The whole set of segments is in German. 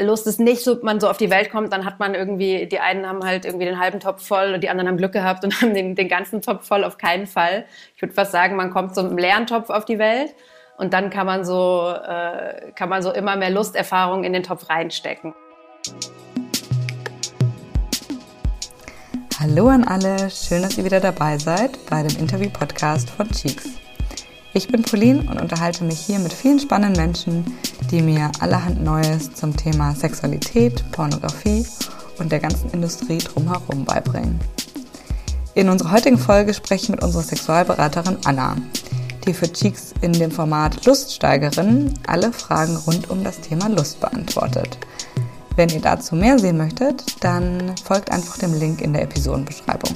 Lust ist nicht so, man so auf die Welt kommt, dann hat man irgendwie, die einen haben halt irgendwie den halben Topf voll und die anderen haben Glück gehabt und haben den, den ganzen Topf voll, auf keinen Fall. Ich würde fast sagen, man kommt so mit einem leeren Topf auf die Welt und dann kann man so, äh, kann man so immer mehr Lusterfahrung in den Topf reinstecken. Hallo an alle, schön, dass ihr wieder dabei seid bei dem Interview-Podcast von Cheeks. Ich bin Pauline und unterhalte mich hier mit vielen spannenden Menschen, die mir allerhand Neues zum Thema Sexualität, Pornografie und der ganzen Industrie drumherum beibringen. In unserer heutigen Folge spreche ich mit unserer Sexualberaterin Anna, die für Cheeks in dem Format Luststeigerin alle Fragen rund um das Thema Lust beantwortet. Wenn ihr dazu mehr sehen möchtet, dann folgt einfach dem Link in der Episodenbeschreibung.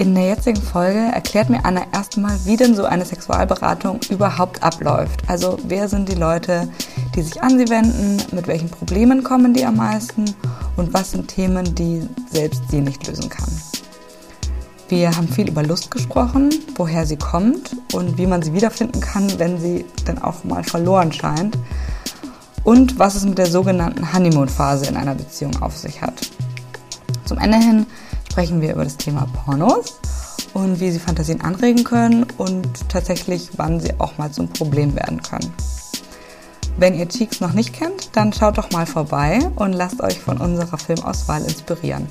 In der jetzigen Folge erklärt mir Anna erstmal, wie denn so eine Sexualberatung überhaupt abläuft. Also wer sind die Leute, die sich an sie wenden, mit welchen Problemen kommen die am meisten und was sind Themen, die selbst sie nicht lösen kann. Wir haben viel über Lust gesprochen, woher sie kommt und wie man sie wiederfinden kann, wenn sie dann auch mal verloren scheint. Und was es mit der sogenannten Honeymoon-Phase in einer Beziehung auf sich hat. Zum Ende hin sprechen wir über das Thema Pornos und wie sie Fantasien anregen können und tatsächlich, wann sie auch mal zum Problem werden können. Wenn ihr Cheeks noch nicht kennt, dann schaut doch mal vorbei und lasst euch von unserer Filmauswahl inspirieren.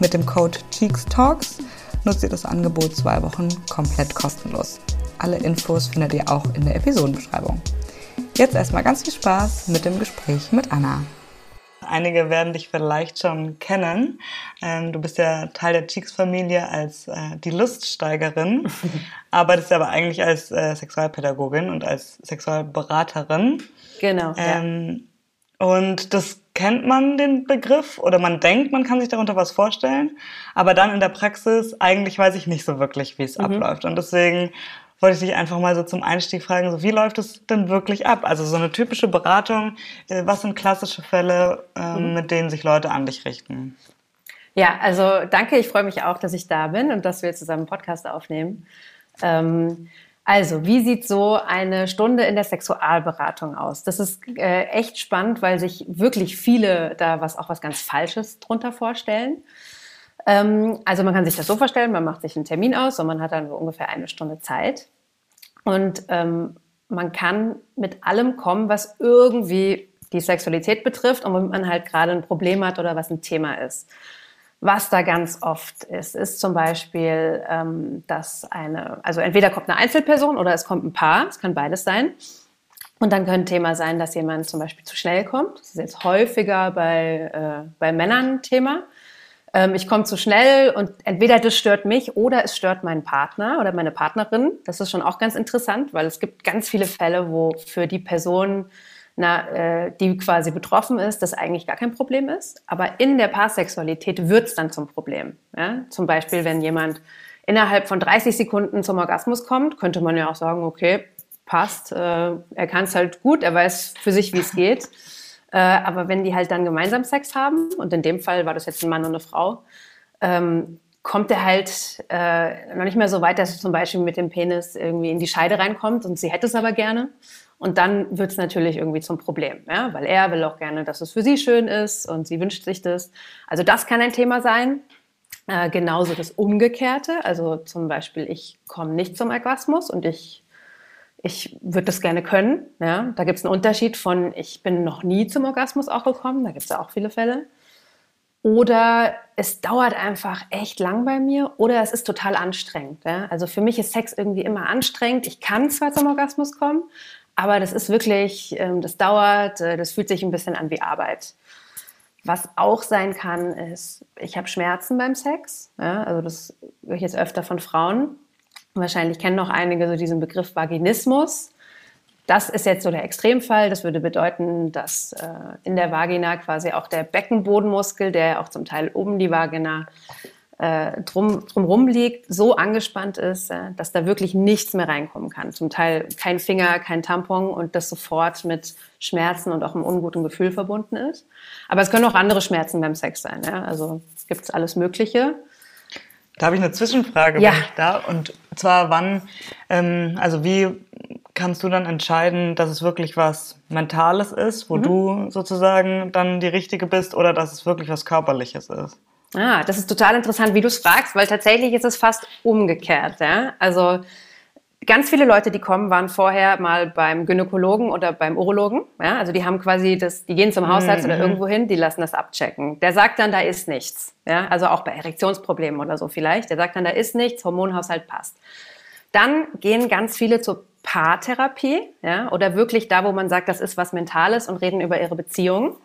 Mit dem Code CheeksTalks nutzt ihr das Angebot zwei Wochen komplett kostenlos. Alle Infos findet ihr auch in der Episodenbeschreibung. Jetzt erstmal ganz viel Spaß mit dem Gespräch mit Anna. Einige werden dich vielleicht schon kennen. Ähm, du bist ja Teil der Cheeks-Familie als äh, die Luststeigerin, arbeitest aber eigentlich als äh, Sexualpädagogin und als Sexualberaterin. Genau. Ähm, ja. Und das kennt man den Begriff oder man denkt, man kann sich darunter was vorstellen, aber dann in der Praxis eigentlich weiß ich nicht so wirklich, wie es mhm. abläuft. Und deswegen wollte ich dich einfach mal so zum Einstieg fragen, so wie läuft es denn wirklich ab? Also so eine typische Beratung, äh, was sind klassische Fälle, ähm, mhm. mit denen sich Leute an dich richten? Ja, also danke, ich freue mich auch, dass ich da bin und dass wir zusammen einen Podcast aufnehmen. Ähm, also, wie sieht so eine Stunde in der Sexualberatung aus? Das ist äh, echt spannend, weil sich wirklich viele da was auch was ganz Falsches drunter vorstellen. Ähm, also man kann sich das so vorstellen, man macht sich einen Termin aus und man hat dann so ungefähr eine Stunde Zeit. Und ähm, man kann mit allem kommen, was irgendwie die Sexualität betrifft und womit man halt gerade ein Problem hat oder was ein Thema ist. Was da ganz oft ist, ist zum Beispiel, ähm, dass eine, also entweder kommt eine Einzelperson oder es kommt ein Paar, es kann beides sein. Und dann könnte ein Thema sein, dass jemand zum Beispiel zu schnell kommt. Das ist jetzt häufiger bei, äh, bei Männern Thema ähm, ich komme zu schnell und entweder das stört mich oder es stört meinen Partner oder meine Partnerin. Das ist schon auch ganz interessant, weil es gibt ganz viele Fälle, wo für die Person, na, äh, die quasi betroffen ist, das eigentlich gar kein Problem ist. Aber in der Paarsexualität wird es dann zum Problem. Ja? Zum Beispiel, wenn jemand innerhalb von 30 Sekunden zum Orgasmus kommt, könnte man ja auch sagen, okay, passt, äh, er kann es halt gut, er weiß für sich, wie es geht. Äh, aber wenn die halt dann gemeinsam Sex haben, und in dem Fall war das jetzt ein Mann und eine Frau, ähm, kommt er halt äh, noch nicht mehr so weit, dass er zum Beispiel mit dem Penis irgendwie in die Scheide reinkommt und sie hätte es aber gerne. Und dann wird es natürlich irgendwie zum Problem, ja? weil er will auch gerne, dass es für sie schön ist und sie wünscht sich das. Also das kann ein Thema sein. Äh, genauso das Umgekehrte, also zum Beispiel ich komme nicht zum Orgasmus und ich ich würde das gerne können. Ja? Da gibt es einen Unterschied von, ich bin noch nie zum Orgasmus auch gekommen, da gibt es ja auch viele Fälle. Oder es dauert einfach echt lang bei mir oder es ist total anstrengend. Ja? Also für mich ist Sex irgendwie immer anstrengend. Ich kann zwar zum Orgasmus kommen, aber das ist wirklich, ähm, das dauert, äh, das fühlt sich ein bisschen an wie Arbeit. Was auch sein kann, ist, ich habe Schmerzen beim Sex. Ja? Also das höre ich jetzt öfter von Frauen, Wahrscheinlich kennen noch einige so diesen Begriff Vaginismus. Das ist jetzt so der Extremfall. Das würde bedeuten, dass äh, in der Vagina quasi auch der Beckenbodenmuskel, der auch zum Teil oben die Vagina äh, drum, drumrum liegt, so angespannt ist, äh, dass da wirklich nichts mehr reinkommen kann. Zum Teil kein Finger, kein Tampon und das sofort mit Schmerzen und auch einem unguten Gefühl verbunden ist. Aber es können auch andere Schmerzen beim Sex sein. Ja? Also gibt es alles Mögliche. Da habe ich eine Zwischenfrage, ja. da. Und zwar wann, ähm, also wie kannst du dann entscheiden, dass es wirklich was Mentales ist, wo mhm. du sozusagen dann die Richtige bist oder dass es wirklich was Körperliches ist? Ah, das ist total interessant, wie du es fragst, weil tatsächlich ist es fast umgekehrt. Ja? Also ganz viele Leute, die kommen, waren vorher mal beim Gynäkologen oder beim Urologen. Ja? Also die haben quasi das, die gehen zum Hausarzt mhm. oder irgendwo hin, die lassen das abchecken. Der sagt dann, da ist nichts. Ja? Also auch bei Erektionsproblemen oder so vielleicht. Der sagt dann, da ist nichts, Hormonhaushalt passt. Dann gehen ganz viele zur Paartherapie, ja, oder wirklich da, wo man sagt, das ist was Mentales und reden über ihre Beziehung.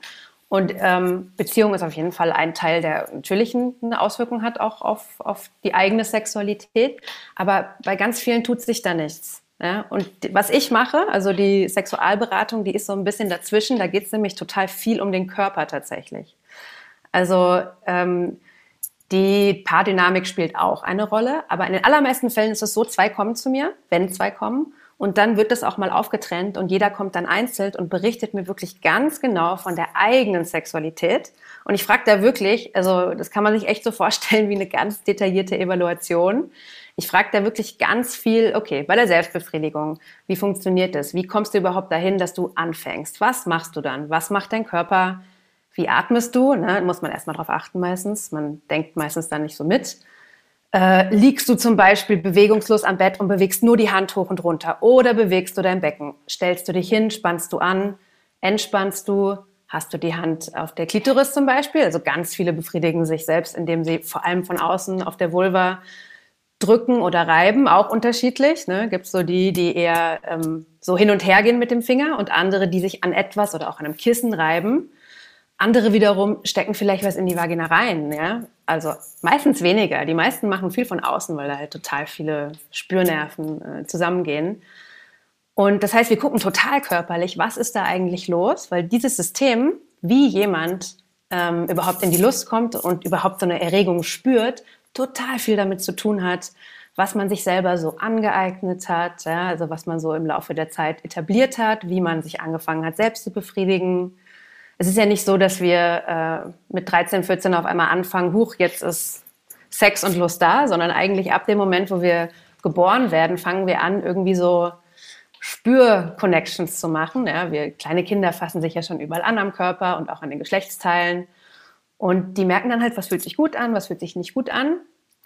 Und ähm, Beziehung ist auf jeden Fall ein Teil, der natürlich eine Auswirkung hat auch auf, auf die eigene Sexualität. Aber bei ganz vielen tut sich da nichts. Ja? Und was ich mache, also die Sexualberatung, die ist so ein bisschen dazwischen. Da geht es nämlich total viel um den Körper tatsächlich. Also ähm, die Paardynamik spielt auch eine Rolle. Aber in den allermeisten Fällen ist es so, zwei kommen zu mir, wenn zwei kommen. Und dann wird das auch mal aufgetrennt und jeder kommt dann einzeln und berichtet mir wirklich ganz genau von der eigenen Sexualität. Und ich frage da wirklich, also das kann man sich echt so vorstellen wie eine ganz detaillierte Evaluation. Ich frage da wirklich ganz viel, okay, bei der Selbstbefriedigung, wie funktioniert das? Wie kommst du überhaupt dahin, dass du anfängst? Was machst du dann? Was macht dein Körper? Wie atmest du? Ne? Muss man erstmal drauf achten meistens. Man denkt meistens dann nicht so mit. Äh, liegst du zum Beispiel bewegungslos am Bett und bewegst nur die Hand hoch und runter oder bewegst du dein Becken? Stellst du dich hin, spannst du an, entspannst du, hast du die Hand auf der Klitoris zum Beispiel? Also ganz viele befriedigen sich selbst, indem sie vor allem von außen auf der Vulva drücken oder reiben, auch unterschiedlich. Ne? Gibt so die, die eher ähm, so hin und her gehen mit dem Finger und andere, die sich an etwas oder auch an einem Kissen reiben. Andere wiederum stecken vielleicht was in die Vagina rein. Ja? Also meistens weniger. Die meisten machen viel von außen, weil da halt total viele Spürnerven äh, zusammengehen. Und das heißt, wir gucken total körperlich, was ist da eigentlich los, weil dieses System, wie jemand ähm, überhaupt in die Lust kommt und überhaupt so eine Erregung spürt, total viel damit zu tun hat, was man sich selber so angeeignet hat, ja, also was man so im Laufe der Zeit etabliert hat, wie man sich angefangen hat, selbst zu befriedigen, es ist ja nicht so, dass wir äh, mit 13, 14 auf einmal anfangen, huch, jetzt ist Sex und Lust da, sondern eigentlich ab dem Moment, wo wir geboren werden, fangen wir an, irgendwie so Spür-Connections zu machen. Ja, wir kleine Kinder fassen sich ja schon überall an am Körper und auch an den Geschlechtsteilen. Und die merken dann halt, was fühlt sich gut an, was fühlt sich nicht gut an.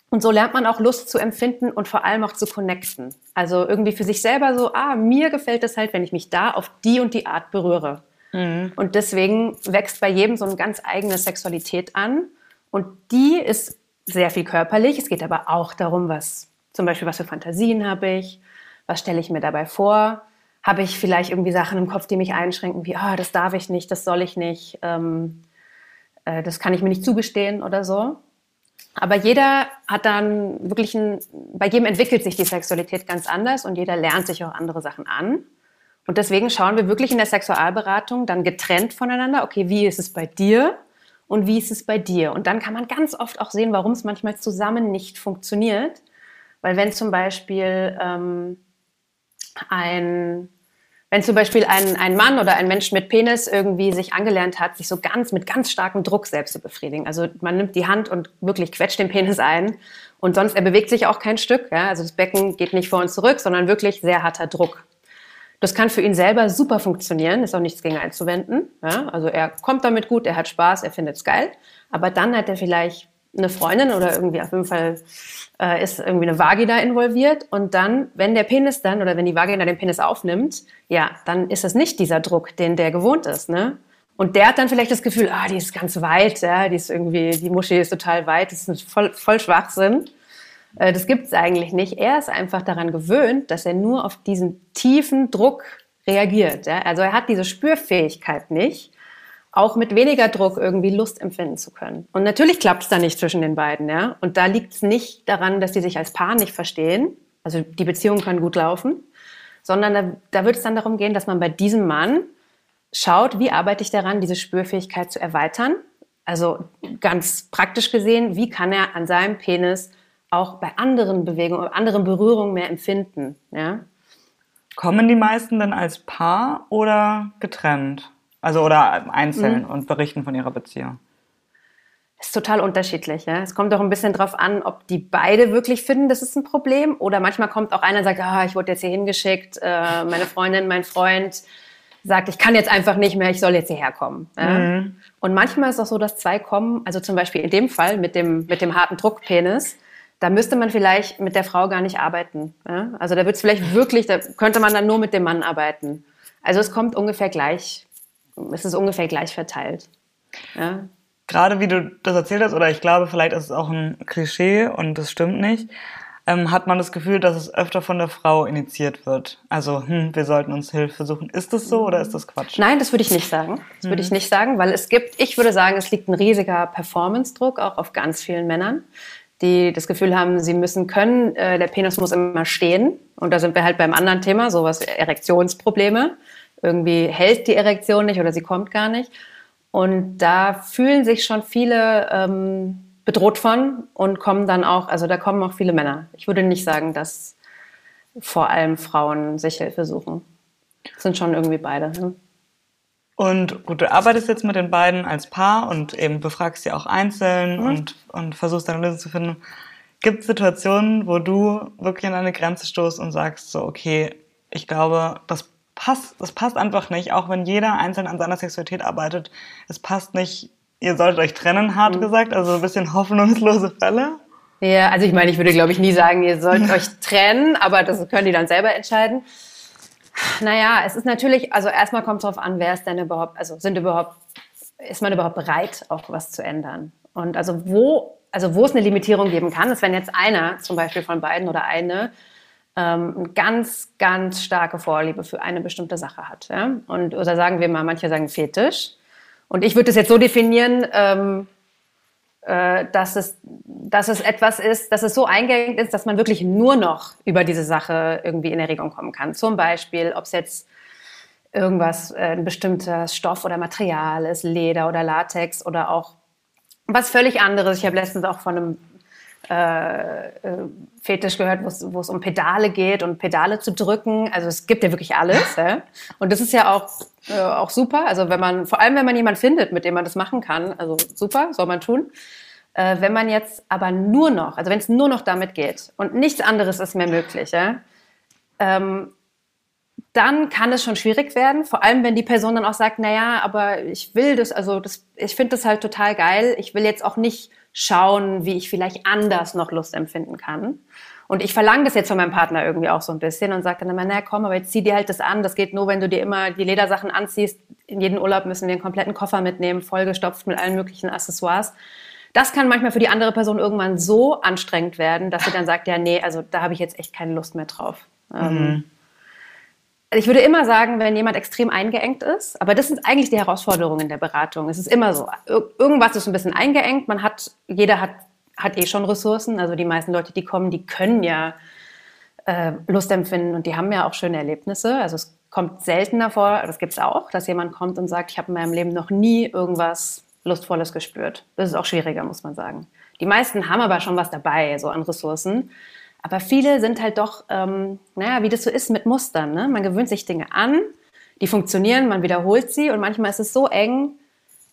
Und so lernt man auch Lust zu empfinden und vor allem auch zu connecten. Also irgendwie für sich selber so, ah, mir gefällt es halt, wenn ich mich da auf die und die Art berühre. Mhm. Und deswegen wächst bei jedem so eine ganz eigene Sexualität an. Und die ist sehr viel körperlich. Es geht aber auch darum, was zum Beispiel, was für Fantasien habe ich, was stelle ich mir dabei vor. Habe ich vielleicht irgendwie Sachen im Kopf, die mich einschränken, wie, oh, das darf ich nicht, das soll ich nicht, ähm, äh, das kann ich mir nicht zugestehen oder so. Aber jeder hat dann wirklich ein, bei jedem entwickelt sich die Sexualität ganz anders und jeder lernt sich auch andere Sachen an. Und deswegen schauen wir wirklich in der Sexualberatung dann getrennt voneinander, okay, wie ist es bei dir und wie ist es bei dir? Und dann kann man ganz oft auch sehen, warum es manchmal zusammen nicht funktioniert. Weil wenn zum Beispiel ähm, ein wenn zum Beispiel ein, ein Mann oder ein Mensch mit Penis irgendwie sich angelernt hat, sich so ganz mit ganz starkem Druck selbst zu befriedigen. Also man nimmt die Hand und wirklich quetscht den Penis ein und sonst er bewegt sich auch kein Stück. Ja? Also das Becken geht nicht vor und zurück, sondern wirklich sehr harter Druck. Das kann für ihn selber super funktionieren, ist auch nichts gegen einzuwenden. Ja? Also er kommt damit gut, er hat Spaß, er findet es geil. Aber dann hat er vielleicht eine Freundin oder irgendwie auf jeden Fall äh, ist irgendwie eine Vagina involviert. Und dann, wenn der Penis dann oder wenn die Vagina den Penis aufnimmt, ja, dann ist es nicht dieser Druck, den der gewohnt ist. Ne? Und der hat dann vielleicht das Gefühl, ah, die ist ganz weit, ja, die ist irgendwie, die Muschi ist total weit, das ist voll, voll Schwachsinn. Äh, das gibt es eigentlich nicht. Er ist einfach daran gewöhnt, dass er nur auf diesen tiefen Druck reagiert. Also er hat diese Spürfähigkeit nicht, auch mit weniger Druck irgendwie Lust empfinden zu können. Und natürlich klappt es da nicht zwischen den beiden. Ja? Und da liegt es nicht daran, dass sie sich als Paar nicht verstehen. Also die Beziehung kann gut laufen. Sondern da, da wird es dann darum gehen, dass man bei diesem Mann schaut, wie arbeite ich daran, diese Spürfähigkeit zu erweitern. Also ganz praktisch gesehen, wie kann er an seinem Penis auch bei anderen Bewegungen, anderen Berührungen mehr empfinden. Ja? Kommen die meisten dann als Paar oder getrennt? Also oder einzeln mhm. und berichten von ihrer Beziehung? ist total unterschiedlich. Ja? Es kommt auch ein bisschen drauf an, ob die beide wirklich finden, das ist ein Problem. Oder manchmal kommt auch einer und sagt, ah, ich wurde jetzt hier hingeschickt, äh, meine Freundin, mein Freund sagt, ich kann jetzt einfach nicht mehr, ich soll jetzt hierher kommen. Ja? Mhm. Und manchmal ist es auch so, dass zwei kommen, also zum Beispiel in dem Fall mit dem, mit dem harten Druckpenis, da müsste man vielleicht mit der Frau gar nicht arbeiten. Ja? Also da wird es vielleicht wirklich, da könnte man dann nur mit dem Mann arbeiten. Also es kommt ungefähr gleich, es ist ungefähr gleich verteilt. Ja? Gerade wie du das erzählt hast, oder ich glaube, vielleicht ist es auch ein Klischee und das stimmt nicht, ähm, hat man das Gefühl, dass es öfter von der Frau initiiert wird. Also, hm, wir sollten uns Hilfe suchen. Ist das so oder ist das Quatsch? Nein, das würde ich nicht sagen. Das mhm. würde ich mhm. nicht sagen, weil es gibt, ich würde sagen, es liegt ein riesiger Performance-Druck auch auf ganz vielen Männern, die das Gefühl haben, sie müssen können, äh, der Penis muss immer stehen. Und da sind wir halt beim anderen Thema, sowas Erektionsprobleme. Irgendwie hält die Erektion nicht oder sie kommt gar nicht. Und da fühlen sich schon viele ähm, bedroht von und kommen dann auch, also da kommen auch viele Männer. Ich würde nicht sagen, dass vor allem Frauen sich Hilfe suchen. Das sind schon irgendwie beide. Hm? Und gut, du arbeitest jetzt mit den beiden als Paar und eben befragst sie auch einzeln mhm. und, und versuchst eine Lösung zu finden. Gibt es Situationen, wo du wirklich an eine Grenze stoßt und sagst so, okay, ich glaube, das passt, das passt einfach nicht, auch wenn jeder einzeln an seiner Sexualität arbeitet. Es passt nicht ihr solltet euch trennen, hart mhm. gesagt, also ein bisschen hoffnungslose Fälle. Ja, also ich meine, ich würde, glaube ich, nie sagen, ihr sollt euch trennen, aber das können die dann selber entscheiden. Naja, es ist natürlich, also erstmal kommt es darauf an, wer ist denn überhaupt, also sind überhaupt, ist man überhaupt bereit, auch was zu ändern? Und also wo, also wo es eine Limitierung geben kann, ist, wenn jetzt einer, zum Beispiel von beiden oder eine, ähm, eine ganz, ganz starke Vorliebe für eine bestimmte Sache hat. Ja? Und, oder sagen wir mal, manche sagen Fetisch. Und ich würde das jetzt so definieren, ähm, äh, dass, es, dass es etwas ist, dass es so eingängig ist, dass man wirklich nur noch über diese Sache irgendwie in Erregung kommen kann. Zum Beispiel, ob es jetzt irgendwas, äh, ein bestimmter Stoff oder Material ist, Leder oder Latex oder auch was völlig anderes. Ich habe letztens auch von einem äh, äh Fetisch gehört, wo es um Pedale geht und Pedale zu drücken. Also es gibt ja wirklich alles. Ja? Und das ist ja auch, äh, auch super. Also wenn man, vor allem wenn man jemanden findet, mit dem man das machen kann, also super, soll man tun. Äh, wenn man jetzt aber nur noch, also wenn es nur noch damit geht und nichts anderes ist mehr möglich, ja? ähm, dann kann es schon schwierig werden. Vor allem, wenn die Person dann auch sagt, naja, aber ich will das, also das, ich finde das halt total geil. Ich will jetzt auch nicht schauen, wie ich vielleicht anders noch Lust empfinden kann. Und ich verlange das jetzt von meinem Partner irgendwie auch so ein bisschen und sage dann immer, na komm, aber jetzt zieh dir halt das an. Das geht nur, wenn du dir immer die Ledersachen anziehst. In jeden Urlaub müssen wir einen kompletten Koffer mitnehmen, vollgestopft mit allen möglichen Accessoires. Das kann manchmal für die andere Person irgendwann so anstrengend werden, dass sie dann sagt, ja, nee, also da habe ich jetzt echt keine Lust mehr drauf. Ähm, mhm. Also ich würde immer sagen, wenn jemand extrem eingeengt ist, aber das sind eigentlich die Herausforderungen der Beratung. Es ist immer so. Irgendwas ist ein bisschen eingeengt. Man hat, jeder hat, hat eh schon Ressourcen. Also die meisten Leute, die kommen, die können ja äh, Lust empfinden und die haben ja auch schöne Erlebnisse. Also es kommt seltener vor, das gibt es auch, dass jemand kommt und sagt, ich habe in meinem Leben noch nie irgendwas Lustvolles gespürt. Das ist auch schwieriger, muss man sagen. Die meisten haben aber schon was dabei, so an Ressourcen. Aber viele sind halt doch, ähm, naja, wie das so ist mit Mustern. Ne? Man gewöhnt sich Dinge an, die funktionieren, man wiederholt sie und manchmal ist es so eng,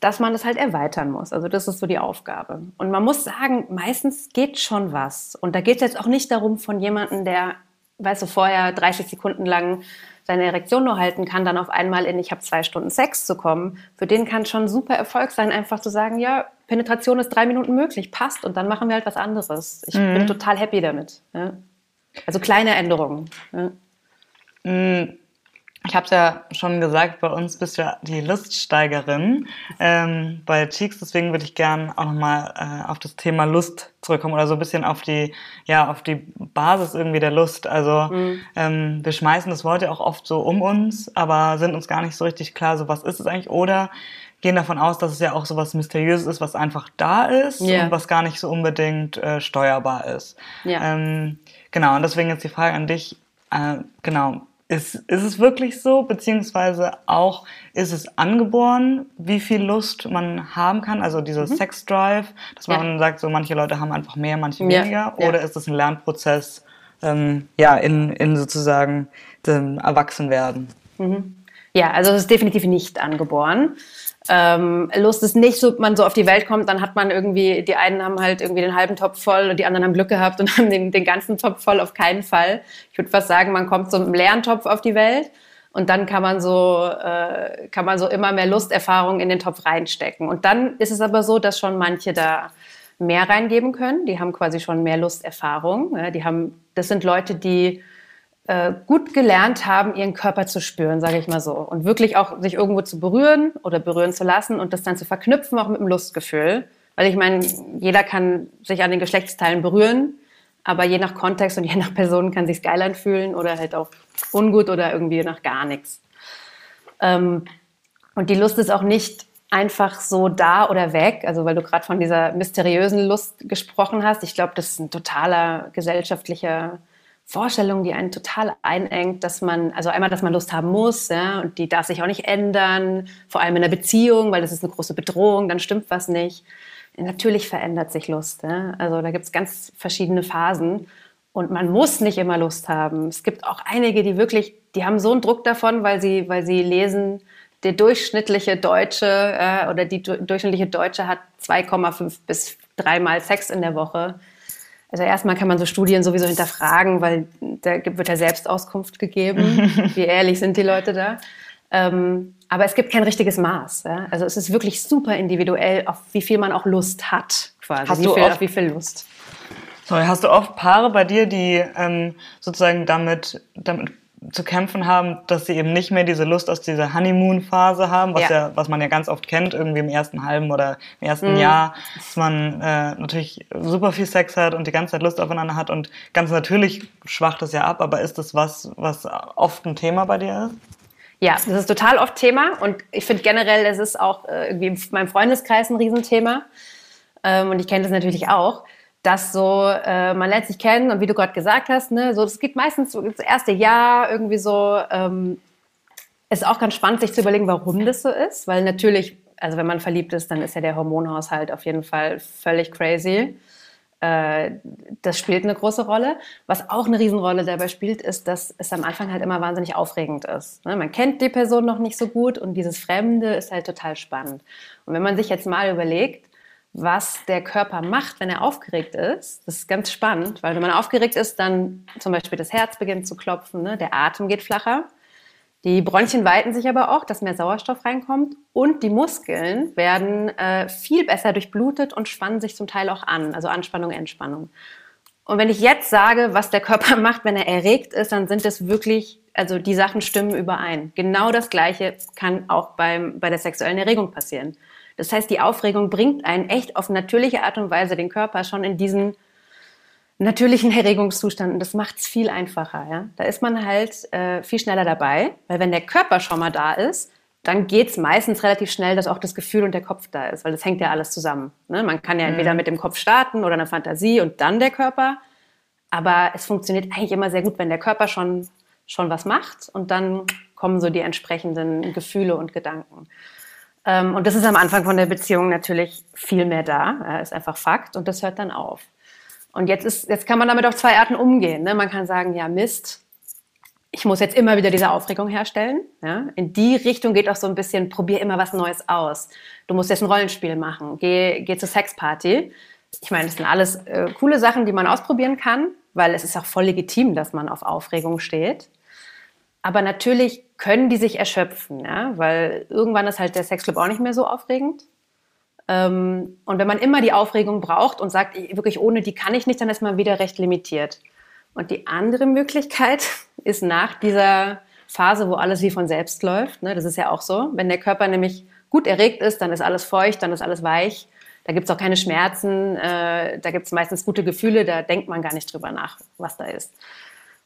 dass man das halt erweitern muss. Also das ist so die Aufgabe. Und man muss sagen, meistens geht schon was. Und da geht es jetzt auch nicht darum von jemandem, der, weißt du, vorher 30 Sekunden lang seine Erektion nur halten kann, dann auf einmal in ich habe zwei Stunden Sex zu kommen. Für den kann schon super Erfolg sein, einfach zu sagen, ja, Penetration ist drei Minuten möglich, passt und dann machen wir halt was anderes. Ich mhm. bin total happy damit. Ja. Also kleine Änderungen. Ja. Mhm. Ich habe es ja schon gesagt, bei uns bist du ja die Luststeigerin ähm, bei Cheeks, deswegen würde ich gerne auch nochmal äh, auf das Thema Lust zurückkommen oder so ein bisschen auf die, ja, auf die Basis irgendwie der Lust. Also mhm. ähm, wir schmeißen das Wort ja auch oft so um uns, aber sind uns gar nicht so richtig klar, so was ist es eigentlich? Oder gehen davon aus, dass es ja auch so was Mysteriöses ist, was einfach da ist yeah. und was gar nicht so unbedingt äh, steuerbar ist. Yeah. Ähm, genau, und deswegen jetzt die Frage an dich, äh, genau, ist, ist es wirklich so, beziehungsweise auch, ist es angeboren, wie viel Lust man haben kann, also dieser mhm. Sex-Drive, dass man ja. sagt, so manche Leute haben einfach mehr, manche ja. weniger, oder ja. ist es ein Lernprozess, ähm, ja, in, in sozusagen dem Erwachsenwerden? Mhm. Ja, also es ist definitiv nicht angeboren. Ähm, Lust ist nicht so, man so auf die Welt kommt, dann hat man irgendwie, die einen haben halt irgendwie den halben Topf voll und die anderen haben Glück gehabt und haben den, den ganzen Topf voll, auf keinen Fall. Ich würde fast sagen, man kommt so mit einem leeren Topf auf die Welt und dann kann man so, äh, kann man so immer mehr Lusterfahrungen in den Topf reinstecken. Und dann ist es aber so, dass schon manche da mehr reingeben können. Die haben quasi schon mehr Lusterfahrung. Ja, die haben, das sind Leute, die äh, gut gelernt haben, ihren Körper zu spüren, sage ich mal so. Und wirklich auch sich irgendwo zu berühren oder berühren zu lassen und das dann zu verknüpfen, auch mit dem Lustgefühl. Weil ich meine, jeder kann sich an den Geschlechtsteilen berühren, aber je nach Kontext und je nach Person kann sich geil anfühlen oder halt auch ungut oder irgendwie nach gar nichts. Ähm, und die Lust ist auch nicht einfach so da oder weg. Also weil du gerade von dieser mysteriösen Lust gesprochen hast. Ich glaube, das ist ein totaler gesellschaftlicher Vorstellung, die einen total einengt, dass man, also einmal, dass man Lust haben muss, ja, und die darf sich auch nicht ändern, vor allem in einer Beziehung, weil das ist eine große Bedrohung, dann stimmt was nicht. Natürlich verändert sich Lust. Ja? Also da gibt es ganz verschiedene Phasen. Und man muss nicht immer Lust haben. Es gibt auch einige, die wirklich, die haben so einen Druck davon, weil sie, weil sie lesen, der durchschnittliche Deutsche äh, oder die durchschnittliche Deutsche hat 2,5 bis dreimal Sex in der Woche. Also erstmal kann man so Studien sowieso hinterfragen, weil da wird ja Selbstauskunft gegeben. Wie ehrlich sind die Leute da? Ähm, aber es gibt kein richtiges Maß. Ja? Also es ist wirklich super individuell, auf wie viel man auch Lust hat, quasi. Hast wie du viel, oft, auf wie viel Lust. Sorry, hast du oft Paare bei dir, die ähm, sozusagen damit, damit zu kämpfen haben, dass sie eben nicht mehr diese Lust aus dieser Honeymoon-Phase haben, was ja. ja. was man ja ganz oft kennt, irgendwie im ersten halben oder im ersten mhm. Jahr, dass man äh, natürlich super viel Sex hat und die ganze Zeit Lust aufeinander hat und ganz natürlich schwacht das ja ab, aber ist das was, was oft ein Thema bei dir ist? Ja, das ist total oft Thema und ich finde generell, es ist auch äh, irgendwie in meinem Freundeskreis ein Riesenthema ähm, und ich kenne das natürlich auch, dass so äh, man lernt sich kennen und wie du gerade gesagt hast, ne, so das geht meistens so das erste Jahr irgendwie so. Ähm, ist auch ganz spannend, sich zu überlegen, warum das so ist, weil natürlich, also wenn man verliebt ist, dann ist ja der Hormonhaushalt auf jeden Fall völlig crazy. Äh, das spielt eine große Rolle. Was auch eine Riesenrolle dabei spielt, ist, dass es am Anfang halt immer wahnsinnig aufregend ist. Ne? Man kennt die Person noch nicht so gut und dieses Fremde ist halt total spannend. Und wenn man sich jetzt mal überlegt, was der Körper macht, wenn er aufgeregt ist, das ist ganz spannend, weil wenn man aufgeregt ist, dann zum Beispiel das Herz beginnt zu klopfen, ne? der Atem geht flacher. Die Bronchien weiten sich aber auch, dass mehr Sauerstoff reinkommt und die Muskeln werden äh, viel besser durchblutet und spannen sich zum Teil auch an, also Anspannung, Entspannung. Und wenn ich jetzt sage, was der Körper macht, wenn er erregt ist, dann sind es wirklich, also die Sachen stimmen überein. Genau das Gleiche kann auch beim, bei der sexuellen Erregung passieren. Das heißt, die Aufregung bringt einen echt auf natürliche Art und Weise den Körper schon in diesen natürlichen Erregungszustand. Und das macht es viel einfacher. Ja? Da ist man halt äh, viel schneller dabei, weil wenn der Körper schon mal da ist, dann geht es meistens relativ schnell, dass auch das Gefühl und der Kopf da ist, weil das hängt ja alles zusammen. Ne? Man kann ja mhm. entweder mit dem Kopf starten oder einer Fantasie und dann der Körper. Aber es funktioniert eigentlich immer sehr gut, wenn der Körper schon, schon was macht und dann kommen so die entsprechenden Gefühle und Gedanken. Ähm, und das ist am Anfang von der Beziehung natürlich viel mehr da, ja, ist einfach Fakt und das hört dann auf. Und jetzt, ist, jetzt kann man damit auf zwei Arten umgehen. Ne? Man kann sagen, ja Mist, ich muss jetzt immer wieder diese Aufregung herstellen. Ja? In die Richtung geht auch so ein bisschen, probier immer was Neues aus. Du musst jetzt ein Rollenspiel machen, geh, geh zur Sexparty. Ich meine, das sind alles äh, coole Sachen, die man ausprobieren kann, weil es ist auch voll legitim, dass man auf Aufregung steht. Aber natürlich können die sich erschöpfen, ja? weil irgendwann ist halt der Sexclub auch nicht mehr so aufregend. Ähm, und wenn man immer die Aufregung braucht und sagt, wirklich ohne die kann ich nicht, dann ist man wieder recht limitiert. Und die andere Möglichkeit ist nach dieser Phase, wo alles wie von selbst läuft, ne, das ist ja auch so, wenn der Körper nämlich gut erregt ist, dann ist alles feucht, dann ist alles weich, da gibt es auch keine Schmerzen, äh, da gibt es meistens gute Gefühle, da denkt man gar nicht drüber nach, was da ist.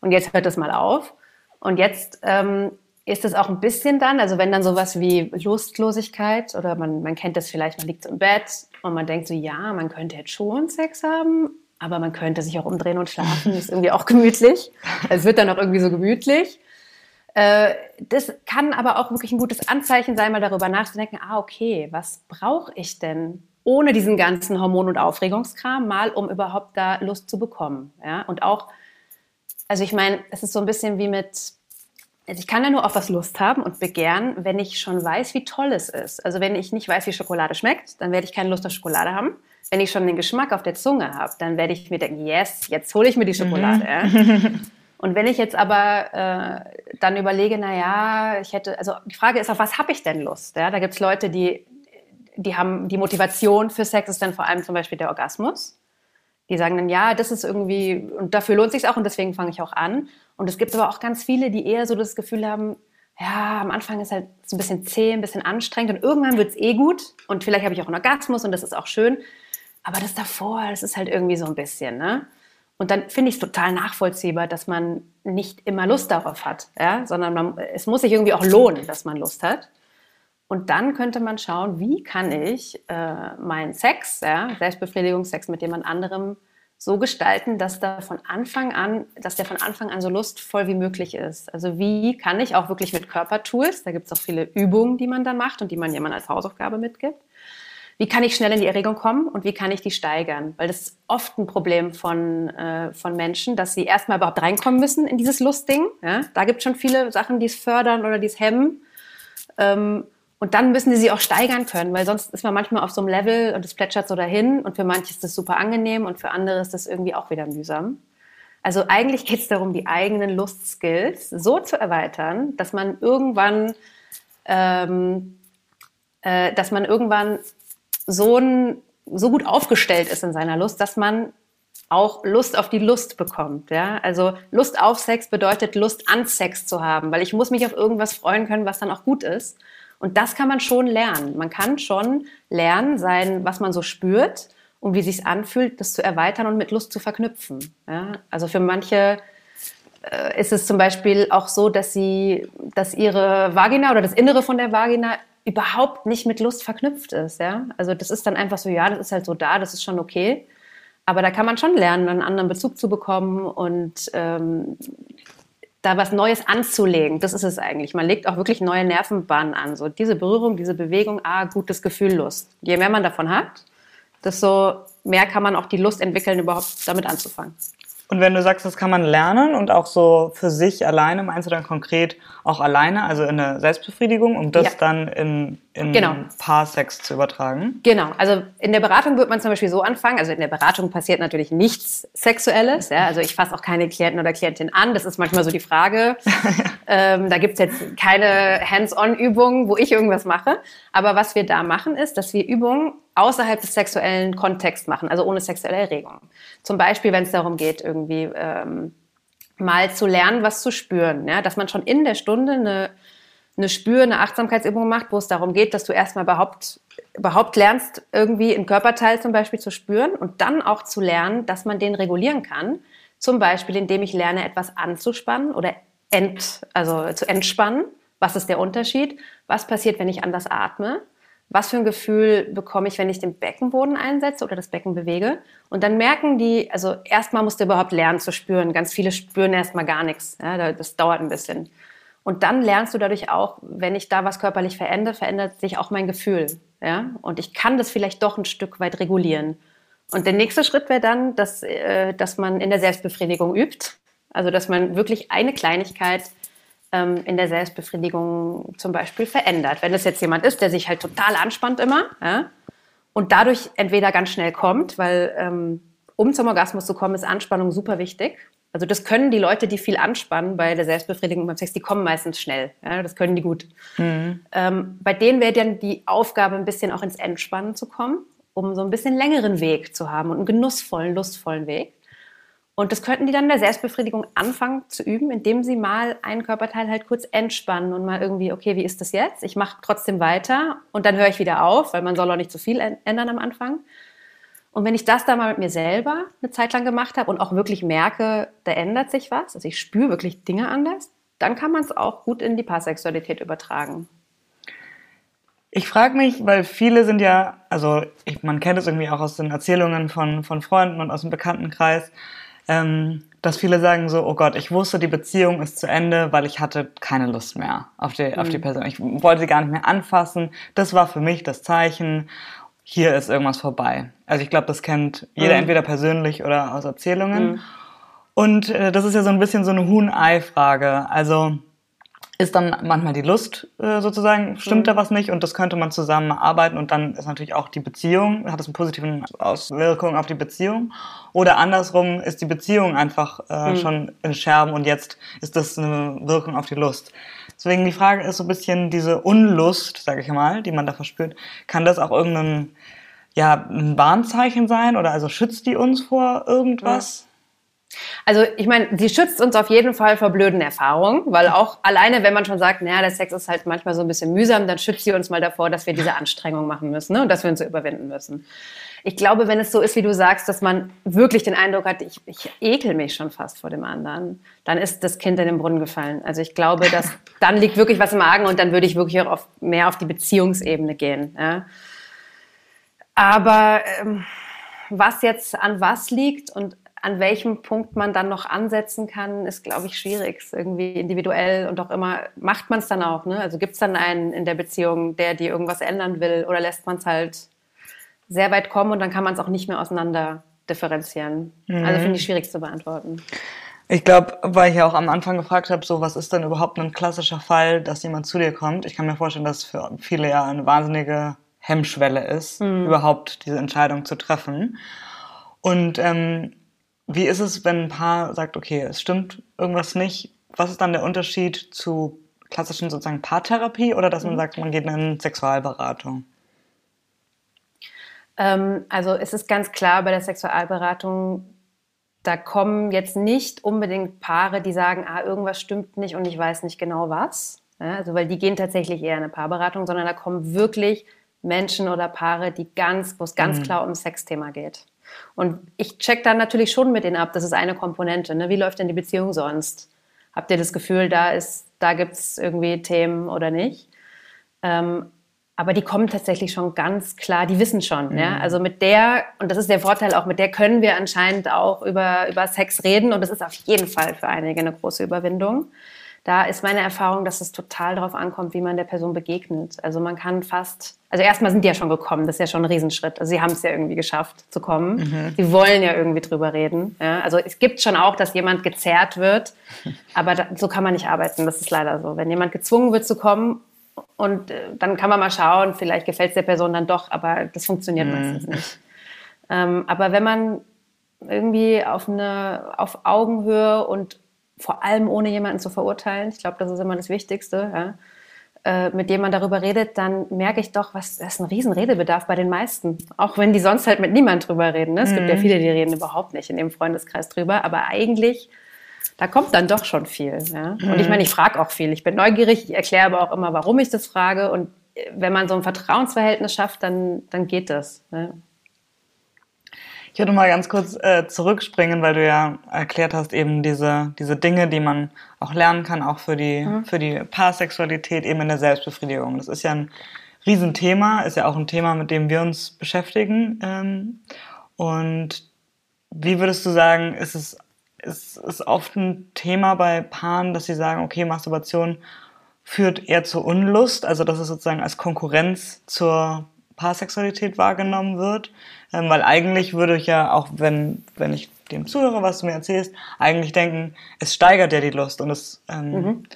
Und jetzt hört das mal auf. Und jetzt ähm, ist es auch ein bisschen dann, also wenn dann sowas wie Lustlosigkeit oder man, man kennt das vielleicht, man liegt so im Bett und man denkt so, ja, man könnte jetzt schon Sex haben, aber man könnte sich auch umdrehen und schlafen, ist irgendwie auch gemütlich. Es wird dann auch irgendwie so gemütlich. Äh, das kann aber auch wirklich ein gutes Anzeichen sein, mal darüber nachzudenken, ah, okay, was brauche ich denn ohne diesen ganzen Hormon- und Aufregungskram mal, um überhaupt da Lust zu bekommen. Ja? Und auch, also ich meine, es ist so ein bisschen wie mit Also ich kann ja nur auf was Lust haben und begehren, wenn ich schon weiß, wie toll es ist. Also wenn ich nicht weiß, wie Schokolade schmeckt, dann werde ich keine Lust auf Schokolade haben. Wenn ich schon den Geschmack auf der Zunge habe, dann werde ich mir denken, yes, jetzt hole ich mir die Schokolade. Mhm. Und wenn ich jetzt aber äh, dann überlege, na ja, ich hätte, also die Frage ist, auf was habe ich denn Lust? Ja, da gibt es Leute, die, die haben die Motivation für Sex ist dann vor allem zum Beispiel der Orgasmus. Die sagen dann, ja, das ist irgendwie, und dafür lohnt sich auch und deswegen fange ich auch an. Und es gibt aber auch ganz viele, die eher so das Gefühl haben, ja, am Anfang ist halt so ein bisschen zäh, ein bisschen anstrengend und irgendwann wird es eh gut und vielleicht habe ich auch einen Orgasmus und das ist auch schön. Aber das davor, das ist halt irgendwie so ein bisschen, ne? Und dann finde ich es total nachvollziehbar, dass man nicht immer Lust darauf hat, ja? sondern man, es muss sich irgendwie auch lohnen, dass man Lust hat. Und dann könnte man schauen, wie kann ich äh, meinen Sex, ja, Selbstbefriedigungssex mit jemand anderem so gestalten, dass da von Anfang an, dass der von Anfang an so lustvoll wie möglich ist. Also wie kann ich auch wirklich mit Körpertools, da gibt es auch viele Übungen, die man dann macht und die man jemand als Hausaufgabe mitgibt. Wie kann ich schnell in die Erregung kommen und wie kann ich die steigern? Weil das ist oft ein Problem von, äh, von Menschen, dass sie erstmal überhaupt reinkommen müssen in dieses Lustding. Ja? Da gibt es schon viele Sachen, die es fördern oder die es hemmen. Ähm, und dann müssen sie sie auch steigern können, weil sonst ist man manchmal auf so einem Level und es plätschert so dahin und für manche ist das super angenehm und für andere ist das irgendwie auch wieder mühsam. Also eigentlich geht es darum, die eigenen Lustskills so zu erweitern, dass man irgendwann, ähm, äh, dass man irgendwann so, ein, so gut aufgestellt ist in seiner Lust, dass man auch Lust auf die Lust bekommt. Ja? Also Lust auf Sex bedeutet Lust an Sex zu haben, weil ich muss mich auf irgendwas freuen können, was dann auch gut ist. Und das kann man schon lernen. Man kann schon lernen, sein, was man so spürt und wie sich anfühlt, das zu erweitern und mit Lust zu verknüpfen. Ja? Also für manche äh, ist es zum Beispiel auch so, dass sie, dass ihre Vagina oder das Innere von der Vagina überhaupt nicht mit Lust verknüpft ist. Ja? Also das ist dann einfach so, ja, das ist halt so da, das ist schon okay. Aber da kann man schon lernen, einen anderen Bezug zu bekommen und ähm, da was Neues anzulegen. Das ist es eigentlich. Man legt auch wirklich neue Nervenbahnen an. So diese Berührung, diese Bewegung, ah, gutes Gefühl, Lust. Je mehr man davon hat, desto mehr kann man auch die Lust entwickeln, überhaupt damit anzufangen. Und wenn du sagst, das kann man lernen und auch so für sich alleine, meinst du dann konkret auch alleine, also in der Selbstbefriedigung, um das ja. dann in, in genau. Paarsex zu übertragen? Genau, also in der Beratung wird man zum Beispiel so anfangen, also in der Beratung passiert natürlich nichts Sexuelles, ja, also ich fasse auch keine Klienten oder Klientin an, das ist manchmal so die Frage. ähm, da gibt's jetzt keine Hands-on-Übungen, wo ich irgendwas mache, aber was wir da machen ist, dass wir Übungen außerhalb des sexuellen Kontexts machen, also ohne sexuelle Erregung. Zum Beispiel, wenn es darum geht, irgendwie ähm, mal zu lernen, was zu spüren. Ja? Dass man schon in der Stunde eine, eine Spür-, eine Achtsamkeitsübung macht, wo es darum geht, dass du erstmal überhaupt, überhaupt lernst, irgendwie einen Körperteil zum Beispiel zu spüren und dann auch zu lernen, dass man den regulieren kann. Zum Beispiel, indem ich lerne, etwas anzuspannen oder ent, also zu entspannen. Was ist der Unterschied? Was passiert, wenn ich anders atme? was für ein Gefühl bekomme ich, wenn ich den Beckenboden einsetze oder das Becken bewege. Und dann merken die, also erstmal musst du überhaupt lernen zu spüren. Ganz viele spüren erstmal gar nichts. Ja, das dauert ein bisschen. Und dann lernst du dadurch auch, wenn ich da was körperlich verändere, verändert sich auch mein Gefühl. Ja? Und ich kann das vielleicht doch ein Stück weit regulieren. Und der nächste Schritt wäre dann, dass, äh, dass man in der Selbstbefriedigung übt. Also, dass man wirklich eine Kleinigkeit ähm, in der Selbstbefriedigung zum Beispiel verändert. Wenn es jetzt jemand ist, der sich halt total anspannt immer ja, und dadurch entweder ganz schnell kommt, weil ähm, um zum Orgasmus zu kommen, ist Anspannung super wichtig. Also das können die Leute, die viel anspannen bei der Selbstbefriedigung beim Sex, die kommen meistens schnell. Ja, das können die gut. Mhm. Ähm, bei denen wäre dann die Aufgabe, ein bisschen auch ins Entspannen zu kommen, um so ein bisschen längeren Weg zu haben und einen genussvollen, lustvollen Weg. Und das könnten die dann in der Selbstbefriedigung anfangen zu üben, indem sie mal einen Körperteil halt kurz entspannen und mal irgendwie, okay, wie ist das jetzt? Ich mache trotzdem weiter und dann höre ich wieder auf, weil man soll auch nicht zu viel ändern am Anfang. Und wenn ich das dann mal mit mir selber eine Zeit lang gemacht habe und auch wirklich merke, da ändert sich was, also ich spüre wirklich Dinge anders, dann kann man es auch gut in die Paarsexualität übertragen. Ich frage mich, weil viele sind ja, also ich, man kennt es irgendwie auch aus den Erzählungen von, von Freunden und aus dem Bekanntenkreis, ähm, dass viele sagen so, oh Gott, ich wusste, die Beziehung ist zu Ende, weil ich hatte keine Lust mehr auf die, mhm. auf die mhm. Person. Ich wollte sie gar nicht mehr anfassen. Das war für mich das Zeichen, hier ist irgendwas vorbei. Also ich glaube, das kennt jeder mhm. entweder persönlich oder aus Erzählungen. Mhm. Und äh, das ist ja so ein bisschen so eine Huhn-Ei-Frage. Also ist dann manchmal die Lust äh, sozusagen, stimmt mhm. da was nicht und das könnte man zusammen arbeiten und dann ist natürlich auch die Beziehung, hat es eine positive Auswirkung auf die Beziehung oder andersrum ist die Beziehung einfach äh, mhm. schon in Scherben und jetzt ist das eine Wirkung auf die Lust. Deswegen die Frage ist so ein bisschen diese Unlust, sage ich mal, die man da verspürt, kann das auch irgendein ja, ein Warnzeichen sein oder also schützt die uns vor irgendwas? Also ich meine, sie schützt uns auf jeden Fall vor blöden Erfahrungen, weil auch alleine, wenn man schon sagt, naja, der Sex ist halt manchmal so ein bisschen mühsam, dann schützt sie uns mal davor, dass wir diese Anstrengung machen müssen ne? und dass wir uns so überwinden müssen. Ich glaube, wenn es so ist, wie du sagst, dass man wirklich den Eindruck hat, ich, ich ekel mich schon fast vor dem anderen, dann ist das Kind in den Brunnen gefallen. Also ich glaube, dass dann liegt wirklich was im Argen und dann würde ich wirklich auch auf, mehr auf die Beziehungsebene gehen. Ja? Aber ähm, was jetzt an was liegt und an welchem Punkt man dann noch ansetzen kann, ist, glaube ich, schwierig. Ist irgendwie individuell und auch immer, macht man es dann auch? Ne? Also gibt es dann einen in der Beziehung, der dir irgendwas ändern will oder lässt man es halt sehr weit kommen und dann kann man es auch nicht mehr auseinander differenzieren? Mhm. Also finde ich schwierig zu beantworten. Ich glaube, weil ich ja auch am Anfang gefragt habe, so was ist denn überhaupt ein klassischer Fall, dass jemand zu dir kommt? Ich kann mir vorstellen, dass für viele ja eine wahnsinnige Hemmschwelle ist, mhm. überhaupt diese Entscheidung zu treffen. Und ähm, wie ist es, wenn ein Paar sagt, okay, es stimmt irgendwas nicht? Was ist dann der Unterschied zu klassischen sozusagen Paartherapie oder dass man mhm. sagt, man geht in Sexualberatung? Ähm, also es ist ganz klar bei der Sexualberatung, da kommen jetzt nicht unbedingt Paare, die sagen, ah, irgendwas stimmt nicht und ich weiß nicht genau was. Ja, also weil die gehen tatsächlich eher in eine Paarberatung, sondern da kommen wirklich Menschen oder Paare, die ganz, wo es ganz mhm. klar um Sexthema geht. Und ich check dann natürlich schon mit denen ab, das ist eine Komponente. Ne? Wie läuft denn die Beziehung sonst? Habt ihr das Gefühl, da, ist, da gibt es irgendwie Themen oder nicht? Ähm, aber die kommen tatsächlich schon ganz klar, die wissen schon. Mhm. Ja? Also mit der, und das ist der Vorteil auch, mit der können wir anscheinend auch über, über Sex reden und das ist auf jeden Fall für einige eine große Überwindung da ist meine Erfahrung, dass es total darauf ankommt, wie man der Person begegnet. Also man kann fast, also erstmal sind die ja schon gekommen, das ist ja schon ein Riesenschritt. Also sie haben es ja irgendwie geschafft zu kommen. Mhm. Sie wollen ja irgendwie drüber reden. Ja? Also es gibt schon auch, dass jemand gezerrt wird, aber da, so kann man nicht arbeiten. Das ist leider so. Wenn jemand gezwungen wird zu kommen und äh, dann kann man mal schauen, vielleicht gefällt es der Person dann doch, aber das funktioniert mhm. meistens nicht. Ähm, aber wenn man irgendwie auf eine auf Augenhöhe und vor allem ohne jemanden zu verurteilen, ich glaube, das ist immer das Wichtigste, ja, äh, mit dem man darüber redet, dann merke ich doch, was das ist ein riesen Redebedarf bei den meisten. Auch wenn die sonst halt mit niemand drüber reden. Ne? Es mhm. gibt ja mhm. viele, die reden überhaupt nicht in dem Freundeskreis drüber, aber eigentlich da kommt dann doch schon viel. Ja? Und ich mhm. meine, ich frage auch viel. Ich bin neugierig, ich erkläre aber auch immer, warum ich das frage. Und äh, wenn man so ein Vertrauensverhältnis schafft, dann, dann geht das. Ne? Ich würde mal ganz kurz äh, zurückspringen, weil du ja erklärt hast, eben diese, diese Dinge, die man auch lernen kann, auch für die, mhm. für die Paarsexualität, eben in der Selbstbefriedigung. Das ist ja ein Riesenthema, ist ja auch ein Thema, mit dem wir uns beschäftigen. Ähm, und wie würdest du sagen, ist es ist, ist oft ein Thema bei Paaren, dass sie sagen, okay, Masturbation führt eher zur Unlust, also dass es sozusagen als Konkurrenz zur Paarsexualität wahrgenommen wird. Ähm, weil eigentlich würde ich ja, auch wenn, wenn ich dem zuhöre, was du mir erzählst, eigentlich denken, es steigert ja die Lust und es, ähm, mhm.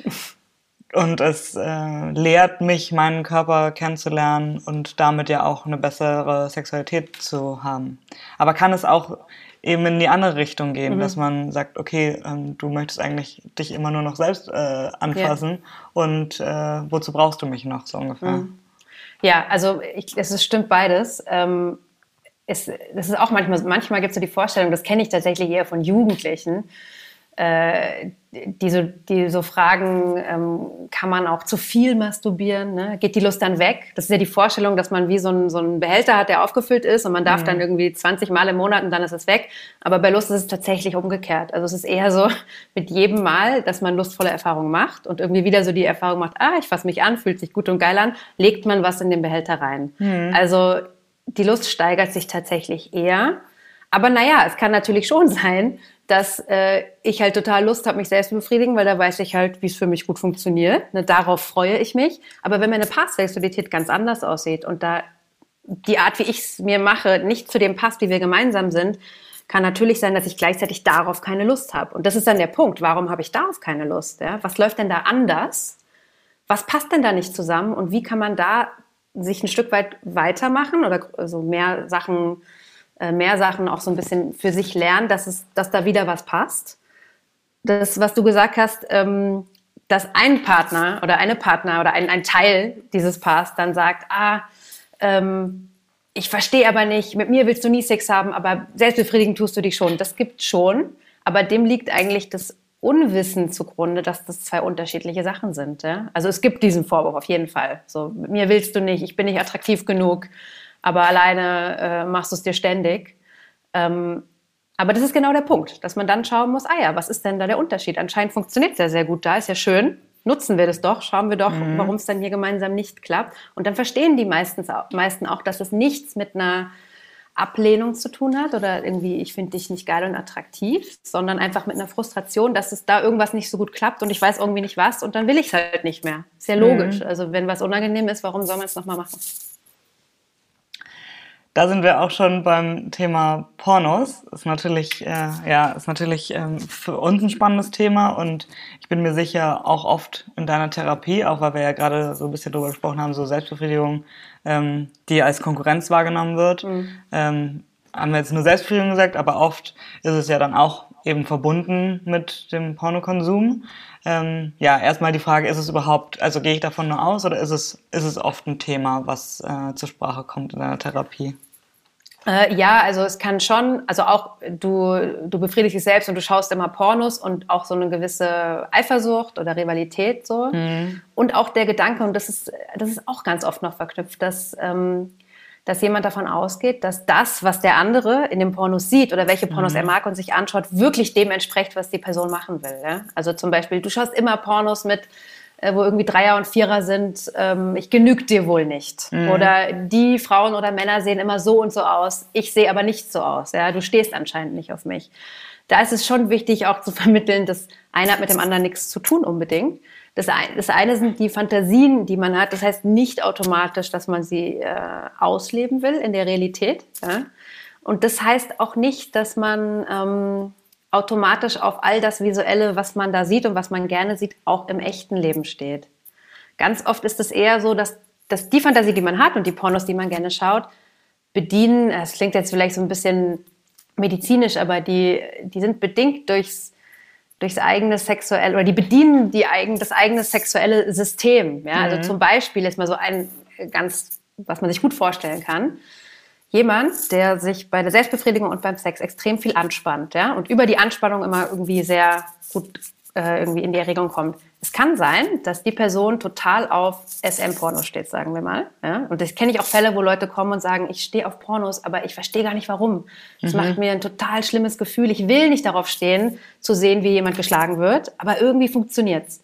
und es äh, lehrt mich, meinen Körper kennenzulernen und damit ja auch eine bessere Sexualität zu haben. Aber kann es auch eben in die andere Richtung gehen, mhm. dass man sagt, okay, ähm, du möchtest eigentlich dich immer nur noch selbst äh, anfassen ja. und äh, wozu brauchst du mich noch so ungefähr? Mhm. Ja, also ich, es stimmt beides. Ähm, es, das ist auch manchmal, manchmal gibt es so die Vorstellung, das kenne ich tatsächlich eher von Jugendlichen, äh, die, so, die so fragen, ähm, kann man auch zu viel masturbieren? Ne? Geht die Lust dann weg? Das ist ja die Vorstellung, dass man wie so einen, so einen Behälter hat, der aufgefüllt ist und man darf mhm. dann irgendwie 20 Mal im Monat und dann ist es weg. Aber bei Lust ist es tatsächlich umgekehrt. Also es ist eher so mit jedem Mal, dass man lustvolle Erfahrungen macht und irgendwie wieder so die Erfahrung macht, ah, ich fasse mich an, fühlt sich gut und geil an, legt man was in den Behälter rein. Mhm. Also die Lust steigert sich tatsächlich eher. Aber naja, es kann natürlich schon sein, dass äh, ich halt total Lust habe, mich selbst zu befriedigen, weil da weiß ich halt, wie es für mich gut funktioniert. Ne, darauf freue ich mich. Aber wenn meine Paarsexualität ganz anders aussieht und da die Art, wie ich es mir mache, nicht zu dem passt, wie wir gemeinsam sind, kann natürlich sein, dass ich gleichzeitig darauf keine Lust habe. Und das ist dann der Punkt. Warum habe ich darauf keine Lust? Ja? Was läuft denn da anders? was passt denn da nicht zusammen und wie kann man da sich ein Stück weit weitermachen oder so also mehr Sachen, mehr Sachen auch so ein bisschen für sich lernen, dass es, dass da wieder was passt. Das, was du gesagt hast, ähm, dass ein Partner oder eine Partner oder ein, ein Teil dieses Paars dann sagt, ah, ähm, ich verstehe aber nicht, mit mir willst du nie Sex haben, aber selbstbefriedigen tust du dich schon. Das gibt schon, aber dem liegt eigentlich das Unwissen zugrunde, dass das zwei unterschiedliche Sachen sind. Ja? Also es gibt diesen Vorwurf auf jeden Fall. So, mit mir willst du nicht, ich bin nicht attraktiv genug, aber alleine äh, machst du es dir ständig. Ähm, aber das ist genau der Punkt, dass man dann schauen muss, ah ja, was ist denn da der Unterschied? Anscheinend funktioniert es ja sehr gut da, ist ja schön. Nutzen wir das doch, schauen wir doch, mhm. warum es dann hier gemeinsam nicht klappt. Und dann verstehen die meistens, meisten auch, dass es nichts mit einer Ablehnung zu tun hat oder irgendwie, ich finde dich nicht geil und attraktiv, sondern einfach mit einer Frustration, dass es da irgendwas nicht so gut klappt und ich weiß irgendwie nicht was und dann will ich es halt nicht mehr. Ist ja logisch. Mhm. Also wenn was unangenehm ist, warum soll man es nochmal machen? Da sind wir auch schon beim Thema Pornos. Ist natürlich, äh, ja, ist natürlich ähm, für uns ein spannendes Thema und ich bin mir sicher auch oft in deiner Therapie, auch weil wir ja gerade so ein bisschen darüber gesprochen haben, so Selbstbefriedigung, ähm, die als Konkurrenz wahrgenommen wird. Mhm. Ähm, haben wir jetzt nur Selbstbefriedigung gesagt, aber oft ist es ja dann auch eben verbunden mit dem Pornokonsum. Ähm, ja, erstmal die Frage, ist es überhaupt, also gehe ich davon nur aus oder ist es, ist es oft ein Thema, was äh, zur Sprache kommt in deiner Therapie? Äh, ja, also es kann schon, also auch du, du befriedigst dich selbst und du schaust immer Pornos und auch so eine gewisse Eifersucht oder Rivalität so. Mhm. Und auch der Gedanke, und das ist, das ist auch ganz oft noch verknüpft, dass, ähm, dass jemand davon ausgeht, dass das, was der andere in dem Pornos sieht oder welche Pornos mhm. er mag und sich anschaut, wirklich dem entspricht, was die Person machen will. Ja? Also zum Beispiel, du schaust immer Pornos mit äh, wo irgendwie Dreier und Vierer sind, ähm, ich genüge dir wohl nicht. Mhm. Oder die Frauen oder Männer sehen immer so und so aus, ich sehe aber nicht so aus. Ja, du stehst anscheinend nicht auf mich. Da ist es schon wichtig, auch zu vermitteln, dass einer hat mit dem anderen nichts zu tun unbedingt. Das, ein, das eine sind die Fantasien, die man hat. Das heißt nicht automatisch, dass man sie äh, ausleben will in der Realität. Ja? Und das heißt auch nicht, dass man ähm, automatisch auf all das Visuelle, was man da sieht und was man gerne sieht, auch im echten Leben steht. Ganz oft ist es eher so, dass, dass die Fantasie, die man hat und die Pornos, die man gerne schaut, bedienen, es klingt jetzt vielleicht so ein bisschen medizinisch, aber die, die sind bedingt durchs, durchs eigene sexuelle, oder die bedienen die eigen, das eigene sexuelle System. Ja? Also mhm. Also zum Beispiel ist mal so ein ganz, was man sich gut vorstellen kann jemand, der sich bei der Selbstbefriedigung und beim Sex extrem viel anspannt, ja, und über die Anspannung immer irgendwie sehr gut äh, irgendwie in die Erregung kommt. Es kann sein, dass die Person total auf SM-Pornos steht, sagen wir mal. Ja? Und das kenne ich auch Fälle, wo Leute kommen und sagen, ich stehe auf Pornos, aber ich verstehe gar nicht warum. Das mhm. macht mir ein total schlimmes Gefühl. Ich will nicht darauf stehen, zu sehen, wie jemand geschlagen wird, aber irgendwie funktioniert's.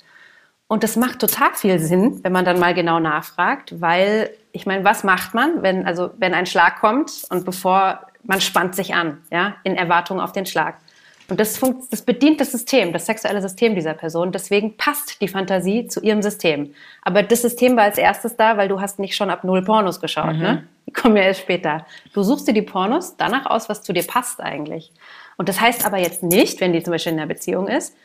Und das macht total viel Sinn, wenn man dann mal genau nachfragt, weil ich meine, was macht man, wenn also wenn ein Schlag kommt und bevor man spannt sich an, ja, in Erwartung auf den Schlag. Und das, das bedient das System, das sexuelle System dieser Person. Deswegen passt die Fantasie zu ihrem System. Aber das System war als erstes da, weil du hast nicht schon ab null Pornos geschaut. Mhm. Ne? Die kommen ja erst später. Du suchst dir die Pornos danach aus, was zu dir passt eigentlich. Und das heißt aber jetzt nicht, wenn die zum Beispiel in einer Beziehung ist,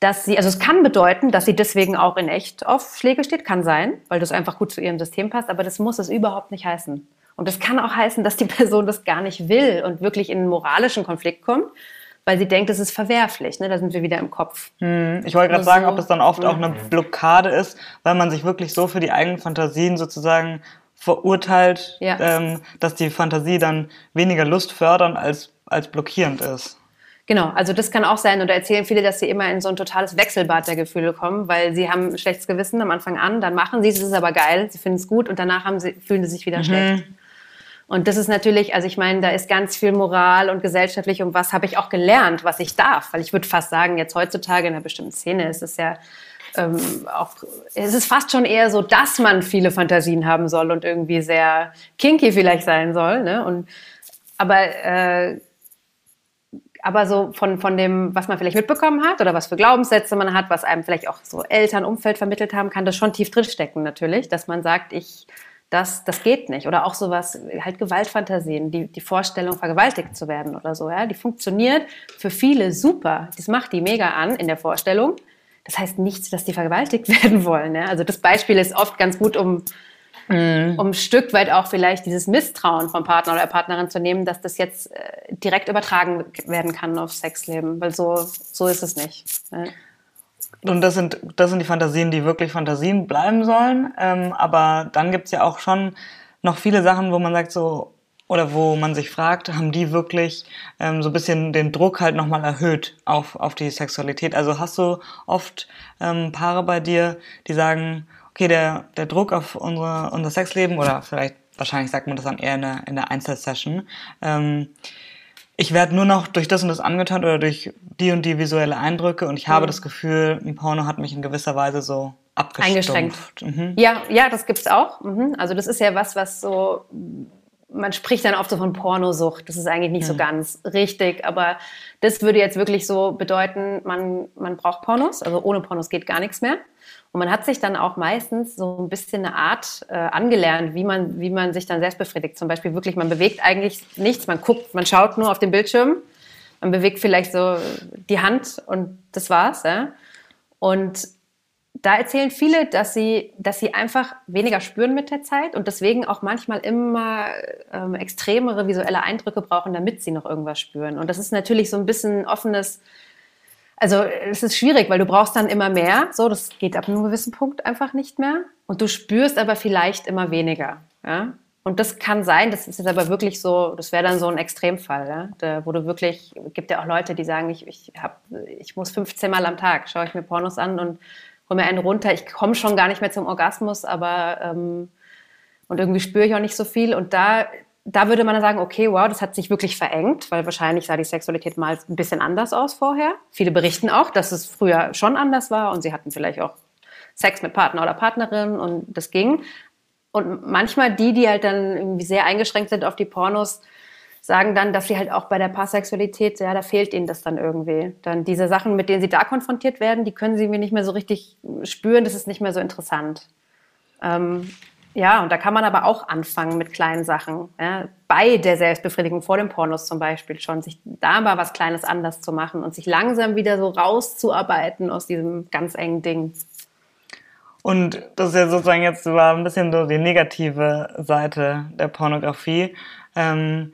dass sie, also es kann bedeuten, dass sie deswegen auch in echt auf Schläge steht, kann sein, weil das einfach gut zu ihrem System passt, aber das muss es überhaupt nicht heißen. Und das kann auch heißen, dass die Person das gar nicht will und wirklich in einen moralischen Konflikt kommt, weil sie denkt, es ist verwerflich. Ne? Da sind wir wieder im Kopf. Hm. Ich wollte gerade sagen, ob das dann oft auch eine Blockade ist, weil man sich wirklich so für die eigenen Fantasien sozusagen verurteilt, ja. ähm, dass die Fantasie dann weniger Lust fördern als, als blockierend ist. Genau, also das kann auch sein. Und da erzählen viele, dass sie immer in so ein totales Wechselbad der Gefühle kommen, weil sie haben ein schlechtes Gewissen am Anfang an, dann machen sie es, es ist aber geil, sie finden es gut und danach haben sie, fühlen sie sich wieder mhm. schlecht. Und das ist natürlich, also ich meine, da ist ganz viel Moral und gesellschaftlich und was habe ich auch gelernt, was ich darf. Weil ich würde fast sagen, jetzt heutzutage in einer bestimmten Szene ist es ja ähm, auch, es ist fast schon eher so, dass man viele Fantasien haben soll und irgendwie sehr kinky vielleicht sein soll. Ne? Und, aber äh, aber so von, von dem, was man vielleicht mitbekommen hat oder was für Glaubenssätze man hat, was einem vielleicht auch so Eltern, Umfeld vermittelt haben, kann das schon tief drinstecken natürlich, dass man sagt, ich, das, das geht nicht. Oder auch sowas, halt Gewaltfantasien, die, die Vorstellung, vergewaltigt zu werden oder so, ja, die funktioniert für viele super. Das macht die mega an in der Vorstellung. das heißt nicht, dass die vergewaltigt werden wollen. Ja? Also das Beispiel ist oft ganz gut, um, mhm. um ein Stück weit auch vielleicht dieses Misstrauen vom Partner oder der Partnerin zu nehmen, dass das jetzt äh, direkt übertragen werden kann aufs Sexleben, weil so, so ist es nicht. Ja? Und das sind, das sind die Fantasien, die wirklich Fantasien bleiben sollen. Ähm, aber dann gibt's ja auch schon noch viele Sachen, wo man sagt so, oder wo man sich fragt, haben die wirklich ähm, so ein bisschen den Druck halt nochmal erhöht auf, auf die Sexualität? Also hast du oft ähm, Paare bei dir, die sagen, okay, der, der Druck auf unsere, unser Sexleben oder vielleicht, wahrscheinlich sagt man das dann eher in der, in der Einzelsession, ähm, ich werde nur noch durch das und das angetan oder durch die und die visuelle Eindrücke und ich habe mhm. das Gefühl, ein Porno hat mich in gewisser Weise so Eingeschränkt. Mhm. Ja, ja, das gibt's auch. Mhm. Also das ist ja was, was so man spricht dann oft so von Pornosucht. Das ist eigentlich nicht mhm. so ganz richtig, aber das würde jetzt wirklich so bedeuten, man, man braucht Pornos. Also ohne Pornos geht gar nichts mehr. Und man hat sich dann auch meistens so ein bisschen eine Art äh, angelernt, wie man, wie man sich dann selbst befriedigt. Zum Beispiel wirklich, man bewegt eigentlich nichts, man guckt, man schaut nur auf den Bildschirm, man bewegt vielleicht so die Hand und das war's. Ja? Und da erzählen viele, dass sie, dass sie einfach weniger spüren mit der Zeit und deswegen auch manchmal immer ähm, extremere visuelle Eindrücke brauchen, damit sie noch irgendwas spüren. Und das ist natürlich so ein bisschen offenes, also es ist schwierig, weil du brauchst dann immer mehr. So, das geht ab einem gewissen Punkt einfach nicht mehr. Und du spürst aber vielleicht immer weniger. Ja? Und das kann sein, das ist jetzt aber wirklich so, das wäre dann so ein Extremfall, ja? Da, wo du wirklich, gibt ja auch Leute, die sagen, ich, ich, hab, ich muss 15 Mal am Tag, schaue ich mir Pornos an und hol mir einen runter. Ich komme schon gar nicht mehr zum Orgasmus, aber ähm, und irgendwie spüre ich auch nicht so viel. Und da, da würde man dann sagen, okay, wow, das hat sich wirklich verengt, weil wahrscheinlich sah die Sexualität mal ein bisschen anders aus vorher. Viele berichten auch, dass es früher schon anders war und sie hatten vielleicht auch Sex mit Partner oder Partnerin und das ging. Und manchmal die, die halt dann irgendwie sehr eingeschränkt sind auf die Pornos, sagen dann, dass sie halt auch bei der Paarsexualität, ja, da fehlt ihnen das dann irgendwie. Dann diese Sachen, mit denen sie da konfrontiert werden, die können sie mir nicht mehr so richtig spüren, das ist nicht mehr so interessant. Ähm, ja, und da kann man aber auch anfangen mit kleinen Sachen. Ja, bei der Selbstbefriedigung vor dem Pornos zum Beispiel schon, sich da mal was Kleines anders zu machen und sich langsam wieder so rauszuarbeiten aus diesem ganz engen Ding. Und das ist ja sozusagen jetzt war ein bisschen so die negative Seite der Pornografie. Ähm,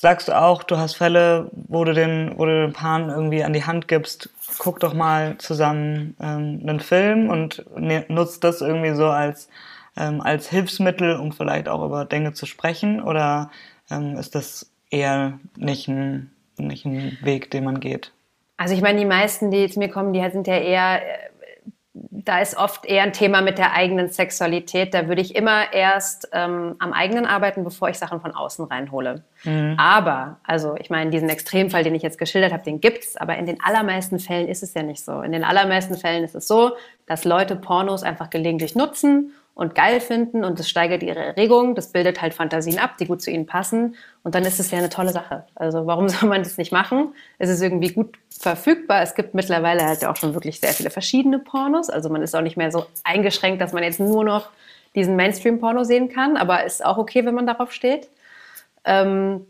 sagst du auch, du hast Fälle, wo du den, wo du den Paaren irgendwie an die Hand gibst, guck doch mal zusammen ähm, einen Film und ne, nutzt das irgendwie so als, ähm, als Hilfsmittel, um vielleicht auch über Dinge zu sprechen? Oder ähm, ist das eher nicht ein, nicht ein Weg, den man geht? Also ich meine, die meisten, die zu mir kommen, die sind ja eher da ist oft eher ein Thema mit der eigenen Sexualität. Da würde ich immer erst ähm, am eigenen arbeiten, bevor ich Sachen von außen reinhole. Mhm. Aber, also ich meine, diesen Extremfall, den ich jetzt geschildert habe, den gibt's. Aber in den allermeisten Fällen ist es ja nicht so. In den allermeisten Fällen ist es so, dass Leute Pornos einfach gelegentlich nutzen und geil finden und das steigert ihre Erregung, das bildet halt Fantasien ab, die gut zu ihnen passen und dann ist es ja eine tolle Sache. Also warum soll man das nicht machen? Es ist irgendwie gut verfügbar. Es gibt mittlerweile halt auch schon wirklich sehr viele verschiedene Pornos. Also man ist auch nicht mehr so eingeschränkt, dass man jetzt nur noch diesen Mainstream-Porno sehen kann, aber ist auch okay, wenn man darauf steht. Ähm,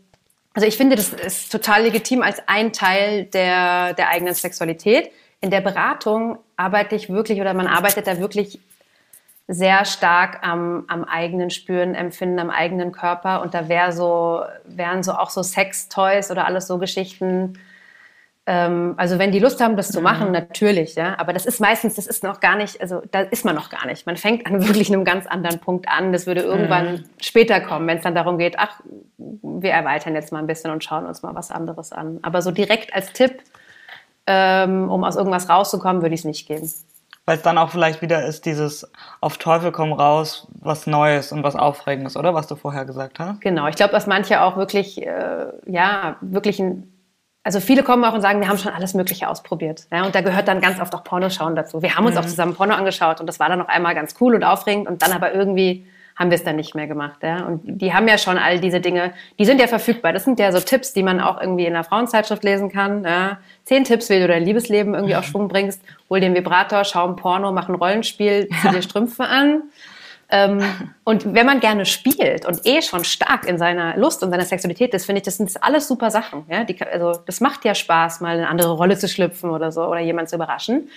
also ich finde, das ist total legitim als ein Teil der, der eigenen Sexualität. In der Beratung arbeite ich wirklich oder man arbeitet da wirklich sehr stark am, am eigenen Spüren, Empfinden, am eigenen Körper. Und da wär so, wären so auch so Sex-Toys oder alles so Geschichten. Ähm, also wenn die Lust haben, das zu machen, mhm. natürlich, ja. Aber das ist meistens, das ist noch gar nicht, also da ist man noch gar nicht. Man fängt an wirklich einem ganz anderen Punkt an. Das würde irgendwann mhm. später kommen, wenn es dann darum geht, ach, wir erweitern jetzt mal ein bisschen und schauen uns mal was anderes an. Aber so direkt als Tipp, ähm, um aus irgendwas rauszukommen, würde ich es nicht geben weil es dann auch vielleicht wieder ist dieses auf Teufel komm raus, was Neues und was Aufregendes, oder? Was du vorher gesagt hast. Genau, ich glaube, dass manche auch wirklich, äh, ja, wirklich ein also viele kommen auch und sagen, wir haben schon alles Mögliche ausprobiert. Ja, und da gehört dann ganz oft auch Pornoschauen dazu. Wir haben uns mhm. auch zusammen Porno angeschaut und das war dann noch einmal ganz cool und aufregend und dann aber irgendwie haben wir es dann nicht mehr gemacht. Ja? Und die haben ja schon all diese Dinge, die sind ja verfügbar. Das sind ja so Tipps, die man auch irgendwie in einer Frauenzeitschrift lesen kann. Ja? Zehn Tipps, wie du dein Liebesleben irgendwie auf Schwung bringst. Hol den Vibrator, schau ein Porno, mach ein Rollenspiel, zieh dir Strümpfe an. Ähm, und wenn man gerne spielt und eh schon stark in seiner Lust und seiner Sexualität ist, finde ich, das sind alles super Sachen. Ja? Die, also das macht ja Spaß, mal in eine andere Rolle zu schlüpfen oder so oder jemanden zu überraschen.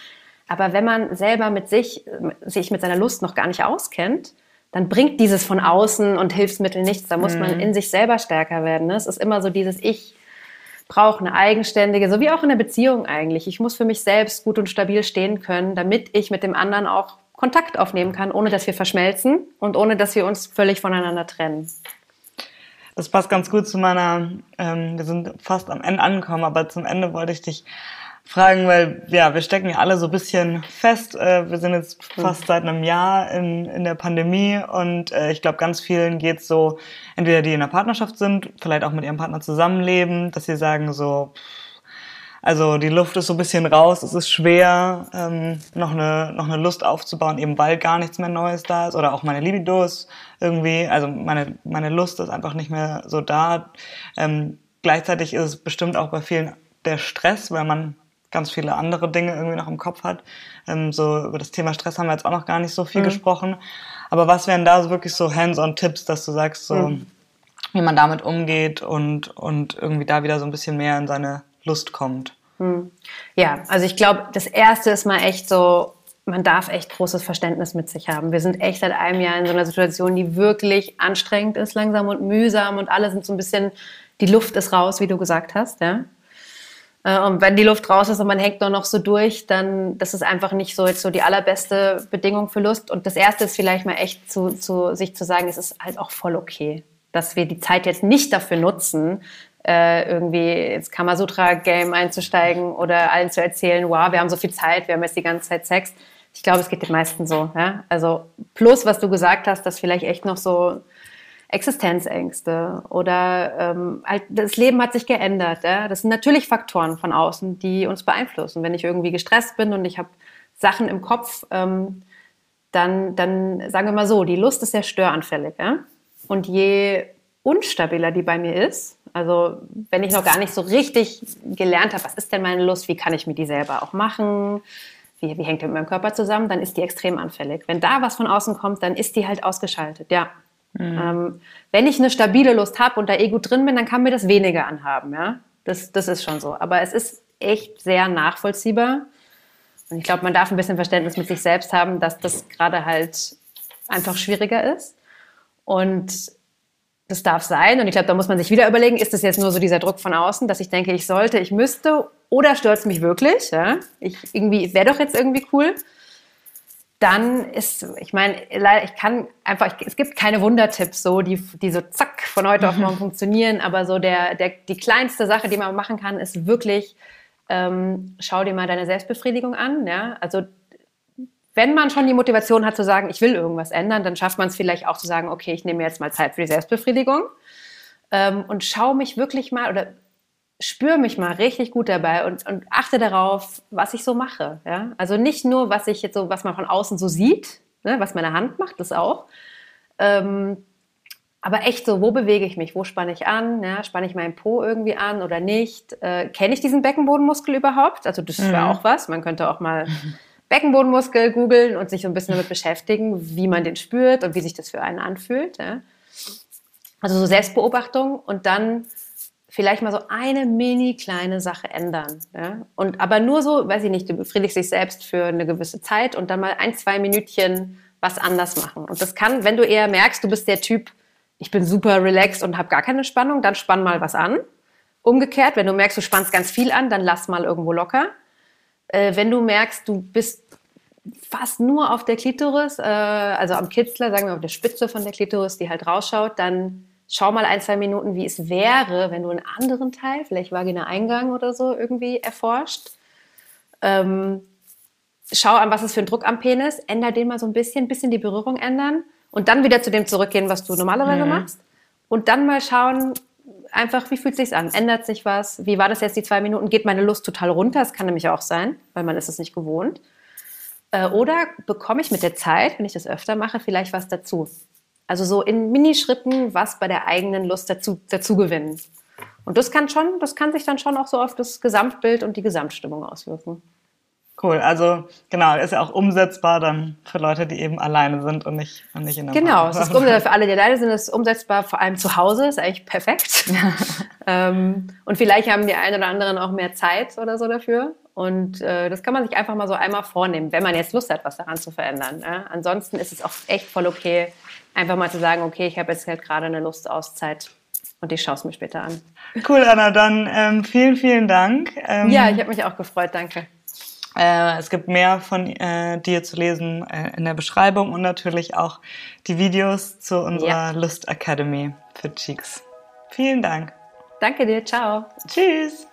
Aber wenn man selber mit sich, sich mit seiner Lust noch gar nicht auskennt, dann bringt dieses von außen und Hilfsmittel nichts. Da muss mhm. man in sich selber stärker werden. Ne? Es ist immer so dieses Ich brauche eine eigenständige, so wie auch in der Beziehung eigentlich. Ich muss für mich selbst gut und stabil stehen können, damit ich mit dem anderen auch Kontakt aufnehmen kann, ohne dass wir verschmelzen und ohne dass wir uns völlig voneinander trennen. Das passt ganz gut zu meiner, ähm, wir sind fast am Ende angekommen, aber zum Ende wollte ich dich fragen, weil ja, wir stecken ja alle so ein bisschen fest. Äh, wir sind jetzt fast seit einem Jahr in, in der Pandemie und äh, ich glaube, ganz vielen geht so, entweder die in einer Partnerschaft sind, vielleicht auch mit ihrem Partner zusammenleben, dass sie sagen so, also die Luft ist so ein bisschen raus, es ist schwer, ähm, noch, eine, noch eine Lust aufzubauen, eben weil gar nichts mehr Neues da ist. Oder auch meine Libido ist irgendwie, also meine, meine Lust ist einfach nicht mehr so da. Ähm, gleichzeitig ist es bestimmt auch bei vielen der Stress, weil man ganz viele andere Dinge irgendwie noch im Kopf hat. Ähm, so über das Thema Stress haben wir jetzt auch noch gar nicht so viel mhm. gesprochen. Aber was wären da so wirklich so Hands-on-Tipps, dass du sagst, so mhm. wie man damit umgeht und, und irgendwie da wieder so ein bisschen mehr in seine Lust kommt? Mhm. Ja, also ich glaube, das Erste ist mal echt so, man darf echt großes Verständnis mit sich haben. Wir sind echt seit einem Jahr in so einer Situation, die wirklich anstrengend ist, langsam und mühsam und alle sind so ein bisschen, die Luft ist raus, wie du gesagt hast, ja. Äh, und wenn die Luft raus ist und man hängt nur noch so durch, dann das ist einfach nicht so so die allerbeste Bedingung für Lust. Und das erste ist vielleicht mal echt zu, zu sich zu sagen, es ist halt auch voll okay, dass wir die Zeit jetzt nicht dafür nutzen, äh, irgendwie ins Kamasutra-Game einzusteigen oder allen zu erzählen, wow, wir haben so viel Zeit, wir haben jetzt die ganze Zeit Sex. Ich glaube, es geht den meisten so. Ja? Also plus, was du gesagt hast, dass vielleicht echt noch so Existenzängste oder ähm, halt, das Leben hat sich geändert. Ja? Das sind natürlich Faktoren von außen, die uns beeinflussen. Wenn ich irgendwie gestresst bin und ich habe Sachen im Kopf, ähm, dann, dann sagen wir mal so, die Lust ist sehr störanfällig. Ja? Und je unstabiler die bei mir ist, also wenn ich noch gar nicht so richtig gelernt habe, was ist denn meine Lust, wie kann ich mir die selber auch machen, wie, wie hängt die mit meinem Körper zusammen, dann ist die extrem anfällig. Wenn da was von außen kommt, dann ist die halt ausgeschaltet, ja. Mhm. Ähm, wenn ich eine stabile Lust habe und da eh gut drin bin, dann kann mir das weniger anhaben. Ja? Das, das ist schon so. Aber es ist echt sehr nachvollziehbar. Und ich glaube, man darf ein bisschen Verständnis mit sich selbst haben, dass das gerade halt einfach schwieriger ist. Und das darf sein. Und ich glaube, da muss man sich wieder überlegen, ist das jetzt nur so dieser Druck von außen, dass ich denke, ich sollte, ich müsste, oder stört es mich wirklich? Ja? Ich irgendwie wäre doch jetzt irgendwie cool dann ist, ich meine, ich kann einfach, es gibt keine Wundertipps, so, die, die so zack von heute auf morgen funktionieren, aber so der, der, die kleinste Sache, die man machen kann, ist wirklich, ähm, schau dir mal deine Selbstbefriedigung an, ja, also wenn man schon die Motivation hat zu sagen, ich will irgendwas ändern, dann schafft man es vielleicht auch zu sagen, okay, ich nehme jetzt mal Zeit für die Selbstbefriedigung. Ähm, und schau mich wirklich mal oder spüre mich mal richtig gut dabei und, und achte darauf, was ich so mache. Ja? Also nicht nur, was ich jetzt so, was man von außen so sieht, ne, was meine Hand macht, das auch. Ähm, aber echt so, wo bewege ich mich? Wo spanne ich an? Ja, spanne ich meinen Po irgendwie an oder nicht? Äh, Kenne ich diesen Beckenbodenmuskel überhaupt? Also das wäre mhm. auch was. Man könnte auch mal Beckenbodenmuskel googeln und sich so ein bisschen damit beschäftigen, wie man den spürt und wie sich das für einen anfühlt. Ja? Also so Selbstbeobachtung und dann vielleicht mal so eine mini kleine Sache ändern. Ja? Und aber nur so, weiß ich nicht, du befriedigst dich selbst für eine gewisse Zeit und dann mal ein, zwei Minütchen was anders machen. Und das kann, wenn du eher merkst, du bist der Typ, ich bin super relaxed und habe gar keine Spannung, dann spann mal was an. Umgekehrt, wenn du merkst, du spannst ganz viel an, dann lass mal irgendwo locker. Äh, wenn du merkst, du bist fast nur auf der Klitoris, äh, also am Kitzler, sagen wir auf der Spitze von der Klitoris, die halt rausschaut, dann schau mal ein, zwei Minuten, wie es wäre, wenn du einen anderen Teil, vielleicht Vagina-Eingang oder so, irgendwie erforscht. Ähm, schau an, was ist für ein Druck am Penis, änder den mal so ein bisschen, bisschen die Berührung ändern und dann wieder zu dem zurückgehen, was du normalerweise mhm. machst. Und dann mal schauen, einfach, wie fühlt es sich an? Ändert sich was? Wie war das jetzt die zwei Minuten? Geht meine Lust total runter? Das kann nämlich auch sein, weil man ist es nicht gewohnt. Äh, oder bekomme ich mit der Zeit, wenn ich das öfter mache, vielleicht was dazu? Also so in Minischritten was bei der eigenen Lust dazu, dazu gewinnen. Und das kann schon, das kann sich dann schon auch so auf das Gesamtbild und die Gesamtstimmung auswirken. Cool, also genau, ist ja auch umsetzbar dann für Leute, die eben alleine sind und nicht, und nicht in der Genau, es ist umsetzbar für alle, die alleine sind, es ist umsetzbar vor allem zu Hause, ist eigentlich perfekt. ähm, und vielleicht haben die einen oder anderen auch mehr Zeit oder so dafür. Und äh, das kann man sich einfach mal so einmal vornehmen, wenn man jetzt Lust hat, was daran zu verändern. Ne? Ansonsten ist es auch echt voll okay, einfach mal zu sagen, okay, ich habe jetzt halt gerade eine Lust Auszeit und ich schaue es mir später an. Cool, Anna, dann ähm, vielen, vielen Dank. Ähm, ja, ich habe mich auch gefreut, danke. Äh, es gibt mehr von äh, dir zu lesen äh, in der Beschreibung und natürlich auch die Videos zu unserer ja. Lust Academy für Cheeks. Vielen Dank. Danke dir, ciao. Tschüss.